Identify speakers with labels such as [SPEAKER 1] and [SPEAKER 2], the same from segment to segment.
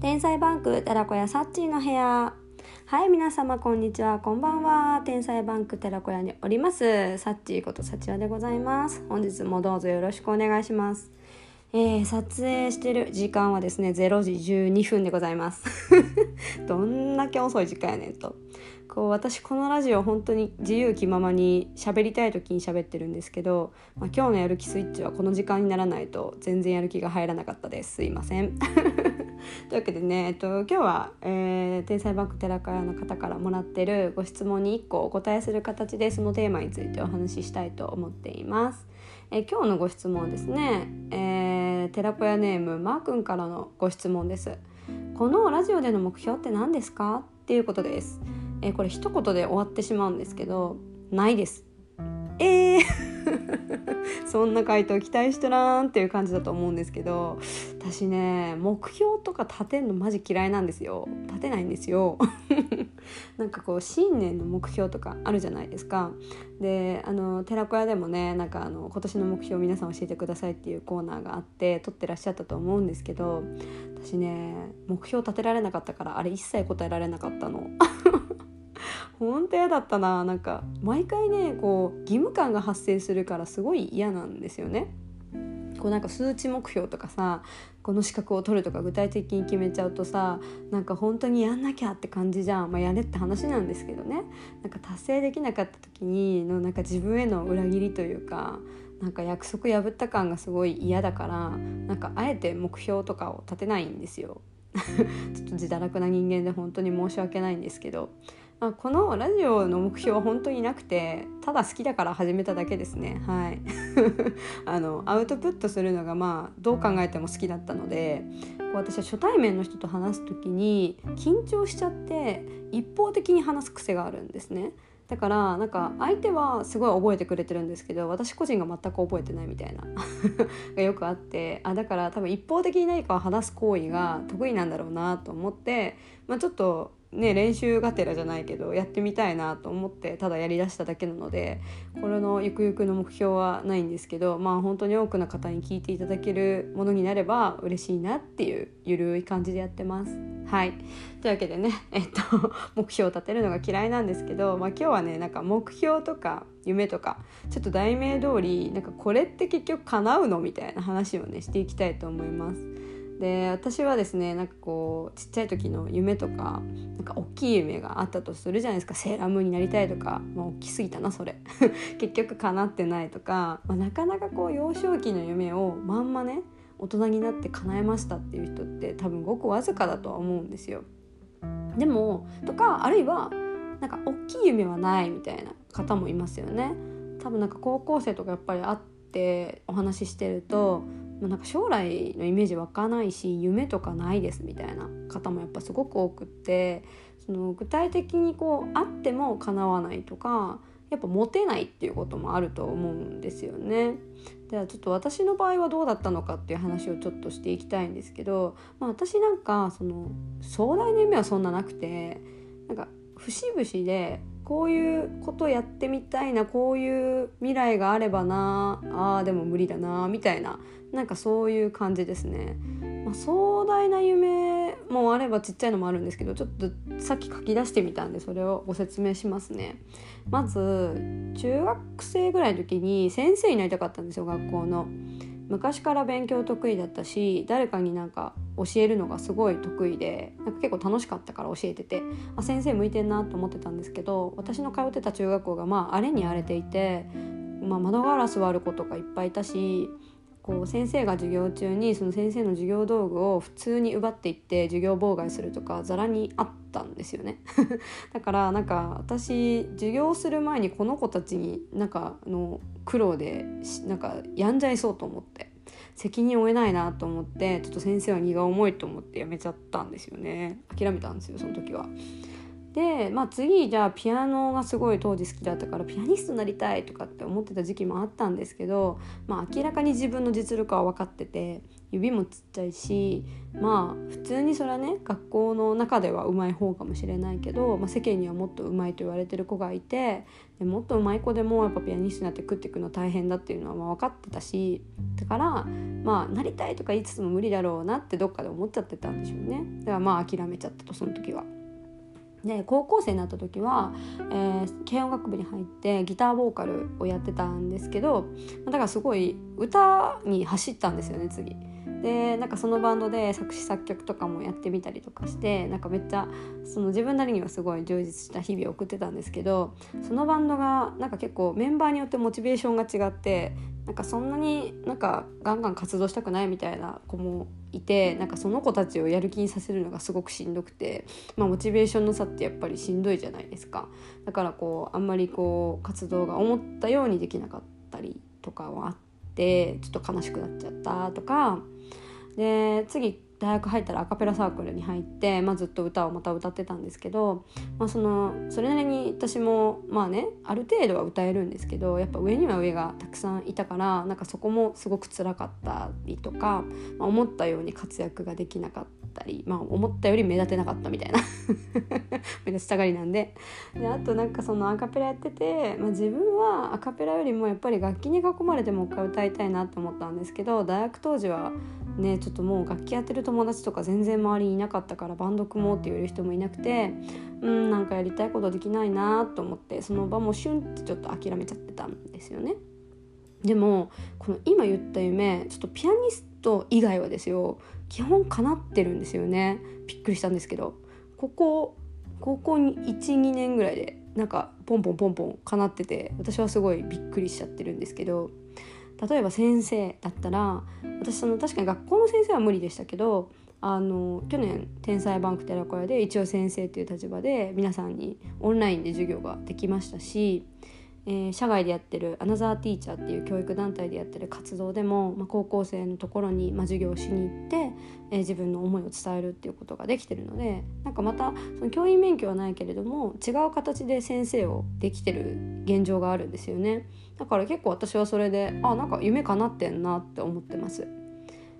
[SPEAKER 1] 天才バンク寺子屋サッチーの部屋。はい皆様こんにちはこんばんは。天才バンク寺子屋におります。サッチーことサチワでございます。本日もどうぞよろしくお願いします。えー、撮影してる時間はですね0時12分でございます。どんだけ遅い時間やねんと。こう私このラジオ本当に自由気ままに喋りたい時に喋ってるんですけど、まあ、今日のやる気スイッチはこの時間にならないと全然やる気が入らなかったです。すいません。というわけでね、えっと、今日は、えー、天才バンク寺からの方からもらってるご質問に1個お答えする形でそのテーマについてお話ししたいと思っています。え、今日のご質問ですね、えー、寺子屋ネームマー君からのご質問です。このラジオでの目標って何ですか？っていうことです。えー、これ一言で終わってしまうんですけどないですえーそんな回答期待してらんっていう感じだと思うんですけど私ね目標とか立てんのマジ嫌いなんですよ。立てないんですよ。なんかこう新年の目標とかあるじゃないですか。であの寺子屋でもねなんかあの今年の目標皆さん教えてくださいっていうコーナーがあって撮ってらっしゃったと思うんですけど私ね目標立てられなかったからあれ一切答えられなかったの。本当嫌だったななんか毎回ねこう義務感が発生するからすごい嫌なんですよね。こうなんか数値目標とかさこの資格を取るとか具体的に決めちゃうとさなんか本当にやんなきゃって感じじゃん、まあ、やれって話なんですけどねなんか達成できなかった時にのなんか自分への裏切りというかなんか約束破った感がすごい嫌だからなんかあえて目標とかを立てないんですよ。ちょっと自堕落な人間で本当に申し訳ないんですけどあ、このラジオの目標は本当になくてただ好きだから始めただけですね。はい。あのアウトプットするのがまあどう考えても好きだったのでこう私は初対面の人と話す時に緊張しちゃって一方的に話す癖があるんですね。だからなんか相手はすごい覚えてくれてるんですけど私個人が全く覚えてないみたいな。がよくあってあだから多分一方的に何かを話す行為が得意なんだろうなと思って、まあ、ちょっとね、練習がてらじゃないけどやってみたいなと思ってただやりだしただけなのでこれのゆくゆくの目標はないんですけどまあ本当に多くの方に聞いていただけるものになれば嬉しいなっていうゆるい感じでやってます。はいというわけでね、えっと、目標を立てるのが嫌いなんですけど、まあ、今日はねなんか目標とか夢とかちょっと題名通りなんかこれって結局叶うのみたいな話をねしていきたいと思います。で私はですねなんかこうちっちゃい時の夢とかなんか大きい夢があったとするじゃないですかセーラームーンになりたいとか、まあ、大きすぎたなそれ 結局叶ってないとか、まあ、なかなかこう幼少期の夢をまんまね大人になって叶えましたっていう人って多分ごくわずかだとは思うんですよ。でもとかあるいはなんか大きい夢はないみたいな方もいますよね。多分なんか高校生とかやっぱり会ってお話ししてるとまあ、なんか将来のイメージ湧かないし夢とかないですみたいな方もやっぱすごく多くってその具体的にこうあっても叶わないとかやっぱモテないっていうこともあると思うんですよね。ではちょっと私の場合はどうだったのかっていう話をちょっとしていきたいんですけど、まあ、私なんかその壮大な夢はそんななくてなんか節々でこういうことやってみたいなこういう未来があればなあーでも無理だなみたいななんかそういう感じですね。まあ、壮大な夢もあればちっちゃいのもあるんですけどちょっとさっき書き出してみたんでそれをご説明しますね。まず中学生ぐらいの時に先生になりたかったんですよ学校の。昔から勉強得意だったし誰かになんか教えるのがすごい得意でなんか結構楽しかったから教えててあ先生向いてんなと思ってたんですけど私の通ってた中学校がまあ荒れに荒れていて、まあ、窓ガラス割る子とかいっぱいいたしこう先生が授業中にその先生の授業道具を普通に奪っていって授業妨害するとかざらにあったんですよね。だからなんか私授業する前にこの子たちになんかの苦労でなんかやんじゃいそうと思って。責任を負えないなと思ってちょっと先生は荷が重いと思ってやめちゃったんですよね諦めたんですよその時は。で、まあ、次じゃあピアノがすごい当時好きだったからピアニストになりたいとかって思ってた時期もあったんですけど、まあ、明らかに自分の実力は分かってて指もちっちゃいしまあ普通にそれはね学校の中ではうまい方かもしれないけど、まあ、世間にはもっとうまいと言われてる子がいてでもっとうまい子でもやっぱピアニストになって食っていくの大変だっていうのはまあ分かってたしだからまあなりたいとか言いつつも無理だろうなってどっかで思っちゃってたんでしょうねだからまあ諦めちゃったとその時は。で高校生になった時は、えー、軽音楽部に入ってギターボーカルをやってたんですけどだからすごい歌に走ったんですよね次。でなんかそのバンドで作詞作曲とかもやってみたりとかしてなんかめっちゃその自分なりにはすごい充実した日々を送ってたんですけどそのバンドがなんか結構メンバーによってモチベーションが違ってなんかそんなになんかガンガン活動したくないみたいな子もいてなんかその子たちをやる気にさせるのがすごくしんどくて、まあ、モチベーションの差ってやっぱりしんどいじゃないですか。だからこうあんまりこう活動が思ったようにできなかったりとかはあってちょっと悲しくなっちゃったとか。で次大学入ったらアカペラサークルに入って、まあ、ずっと歌をまた歌ってたんですけど、まあ、そのそれなりに私もまあねある程度は歌えるんですけどやっぱ上には上がたくさんいたからなんかそこもすごく辛かったりとか、まあ、思ったように活躍ができなかったり、まあ、思ったより目立てなかったみたいな 目立ちたがりなんで。であとなんかそのアカペラやってて、まあ、自分はアカペラよりもやっぱり楽器に囲まれてもう一回歌いたいなって思ったんですけど大学当時はねちょっともう楽器やってる友達とか全然周りにいなかったからバンド組もうって言える人もいなくてうんなんかやりたいことできないなと思ってその場もシュンってちょっと諦めちゃってたんですよね。でもこの今言った夢ちょっとピアニスト以外はですよ基本叶ってるんですよね。びっくりしたんですけど。ここ高校に12年ぐらいでなんかポンポンポンポン叶ってて私はすごいびっくりしちゃってるんですけど。例えば先生だったら私その確かに学校の先生は無理でしたけどあの去年天才バンク寺子屋で一応先生という立場で皆さんにオンラインで授業ができましたしえー、社外でやってるアナザーティーチャーっていう教育団体でやってる活動でも、まあ、高校生のところに、まあ、授業をしに行って、えー、自分の思いを伝えるっていうことができてるのでなんかまたその教員免許はないけれども違う形で先生をできてる現状があるんですよねだから結構私はそれであなんか夢かなってんなって思ってます。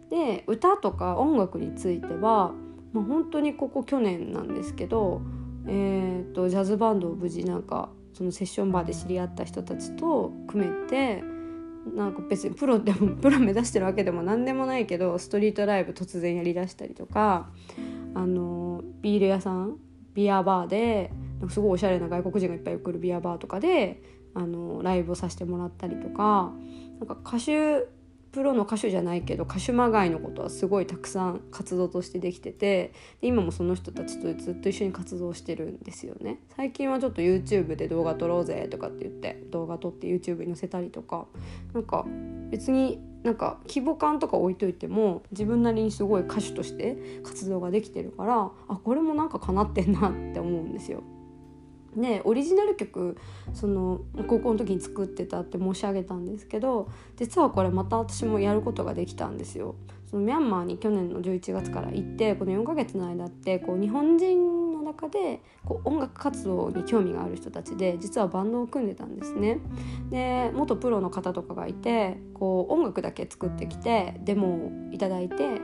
[SPEAKER 1] で歌とか音楽については、まあ、本当にここ去年なんですけど、えーとジャズバンドを無事なんかそのセッションバーで知り合った人たちと組めてなんか別にプロでもプロ目指してるわけでも何でもないけどストリートライブ突然やりだしたりとかあのビール屋さんビアバーですごいおしゃれな外国人がいっぱい来るビアバーとかであのライブをさせてもらったりとかなんか歌手プロの歌手じゃないけど歌手まがいのことはすごいたくさん活動としてできてて今もその人たちとずっと一緒に活動してるんですよね最近はちょっと YouTube で動画撮ろうぜとかって言って動画撮って YouTube に載せたりとかなんか別になんか規模感とか置いといても自分なりにすごい歌手として活動ができてるからあこれもなんかかなってんなって思うんですよ。ね、オリジナル曲その高校の時に作ってたって申し上げたんですけど実はこれまた私もやることができたんですよ。そのミャンマーに去年の11月から行ってこの4ヶ月の間ってこう日本人の中でこう音楽活動に興味がある人たちで実はバンドを組んでたんですね。で元プロの方とかがいてこう音楽だけ作ってきてデモをいただいて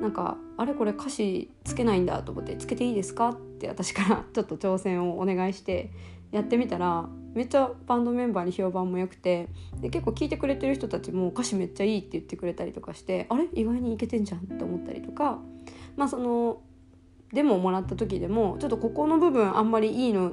[SPEAKER 1] なんかあれこれ歌詞つけないんだと思って「つけていいですか?」って私からちょっと挑戦をお願いしてやってみたらめっちゃバンドメンバーに評判も良くてで結構聴いてくれてる人たちも歌詞めっちゃいいって言ってくれたりとかしてあれ？意外にいけてんじゃんって思ったりとかまあそのデモをもらった時でもちょっとここの部分あんまりいいの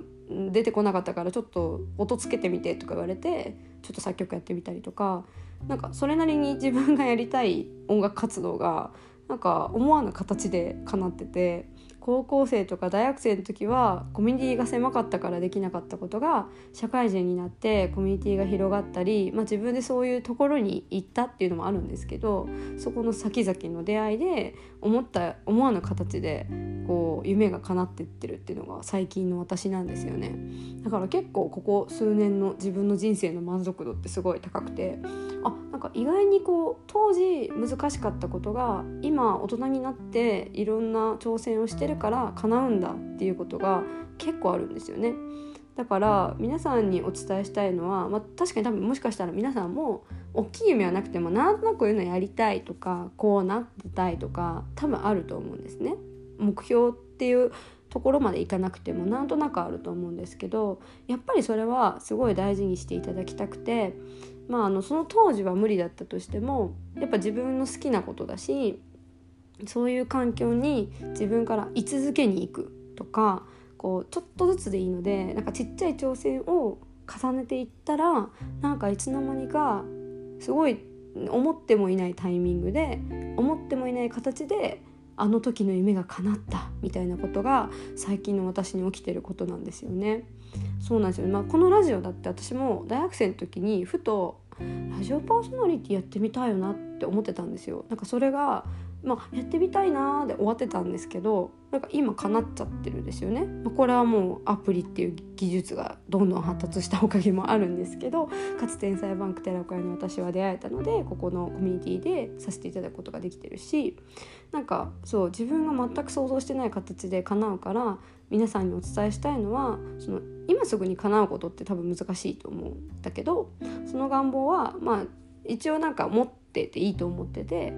[SPEAKER 1] 出てこなかったからちょっと音つけてみてとか言われてちょっと作曲やってみたりとかなんかそれなりに自分がやりたい音楽活動がなんか思わぬ形で叶ってて高校生とか大学生の時はコミュニティが狭かったからできなかったことが社会人になってコミュニティが広がったり、まあ、自分でそういうところに行ったっていうのもあるんですけどそこの先々の出会いで思った思わぬ形でこう夢が叶ってってるっていうのが最近の私なんですよねだから結構ここ数年の自分の人生の満足度ってすごい高くてあなんか意外にこう当時難しかったことが今大人になっていろんな挑戦をしてるから叶うんだっていうことが結構あるんですよね。だから皆さんにお伝えしたいのは、まあ、確かに多分もしかしたら皆さんも大きい夢はなくてもなんとなくこういうのやりたいとかこうなってたいとか多分あると思うんですね。目標っていうところまでいかなくてもなんとなくあると思うんですけどやっぱりそれはすごい大事にしていただきたくて、まあ、あのその当時は無理だったとしてもやっぱ自分の好きなことだしそういう環境に自分から居続けに行くとかこうちょっとずつでいいのでなんかちっちゃい挑戦を重ねていったらなんかいつの間にかすごい思ってもいないタイミングで思ってもいない形であの時の夢が叶ったみたいなことが最近の私に起きてることなんですよね。そうなんですよ、まあ、このラジオだって私も大学生の時にふとラジオパーソナリティやってみたいよなって思ってたんですよ。なんかそれがまあ、やってみたいなーで終わってたんですけどなんか今叶っちゃってるんですよね、まあ、これはもうアプリっていう技術がどんどん発達したおかげもあるんですけどかつ天才バンク寺子屋に私は出会えたのでここのコミュニティでさせていただくことができてるしなんかそう自分が全く想像してない形で叶うから皆さんにお伝えしたいのはその今すぐに叶うことって多分難しいと思うんだけどその願望はまあ一応なんか持ってていいと思ってて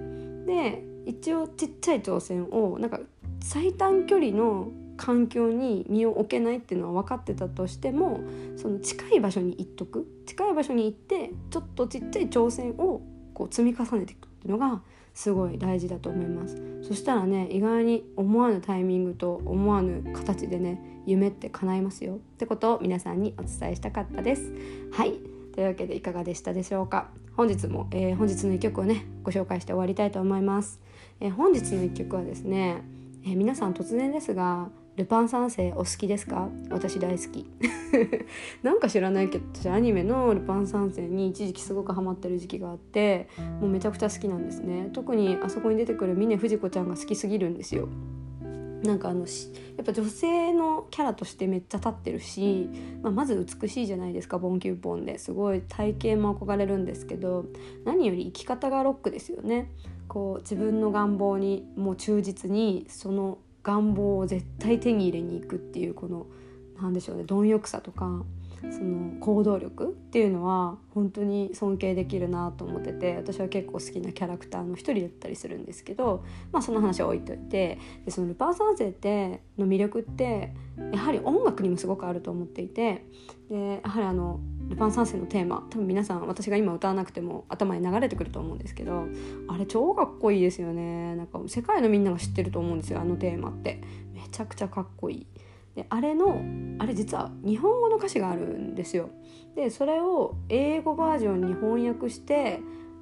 [SPEAKER 1] で一応ちっちゃい挑戦をなんか最短距離の環境に身を置けないっていうのは分かってたとしてもその近い場所に行っとく近い場所に行ってちょっとちっちゃい挑戦をこう積み重ねていくっていうのがすごい大事だと思います。そしたらね意外に思わぬタイミングと思わぬ形でね夢って叶いますよ。ってことを皆さんにお伝えしたかったです。はい。というわけでいかがでしたでしょうか？本日も、えー、本日の一曲をねご紹介して終わりたいと思います。え、本日の一曲はですね、え、皆さん突然ですがルパン三世お好きですか？私大好き。なんか知らないけど私アニメのルパン三世に一時期すごくハマってる時期があってもうめちゃくちゃ好きなんですね。特にあそこに出てくる峰不二子ちゃんが好きすぎるんですよ。なんかあのやっぱ女性のキャラとしてめっちゃ立ってるし、まあ、まず美しいじゃないですかボンキューポンで。すごい体型も憧れるんですけど何より生き方がロックですよね。こう自分の願望にもう忠実にその願望を絶対手に入れに行くっていうこの何でしょうね貪欲さとかその行動力っていうのは本当に尊敬できるなと思ってて私は結構好きなキャラクターの一人だったりするんですけど、まあ、その話は置いといてでそのルパン三世っての魅力ってやはり音楽にもすごくあると思っていてでやはりあのルパン三世のテーマ多分皆さん私が今歌わなくても頭に流れてくると思うんですけどあれ超かっこいいですよねなんか世界のみんなが知ってると思うんですよあのテーマってめちゃくちゃかっこいい。であれのあれ実は日本語の歌詞があるんですよ。でそれを英語バージョンに翻訳して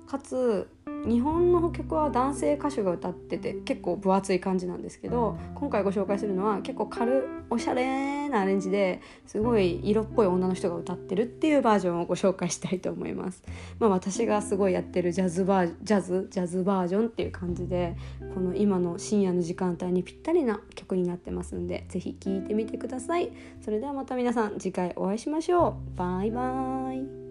[SPEAKER 1] かつ日本の曲は男性歌手が歌ってて結構分厚い感じなんですけど今回ご紹介するのは結構軽おしゃれなアレンジですごい色っぽい女の人が歌ってるっていうバージョンをご紹介したいと思います。まあ、私がすごいやってるジャズバージャズジャズバージョンっていう感じでこの今の深夜の時間帯にぴったりな曲になってますんで是非聴いてみてください。それではまた皆さん次回お会いしましょう。バイバーイ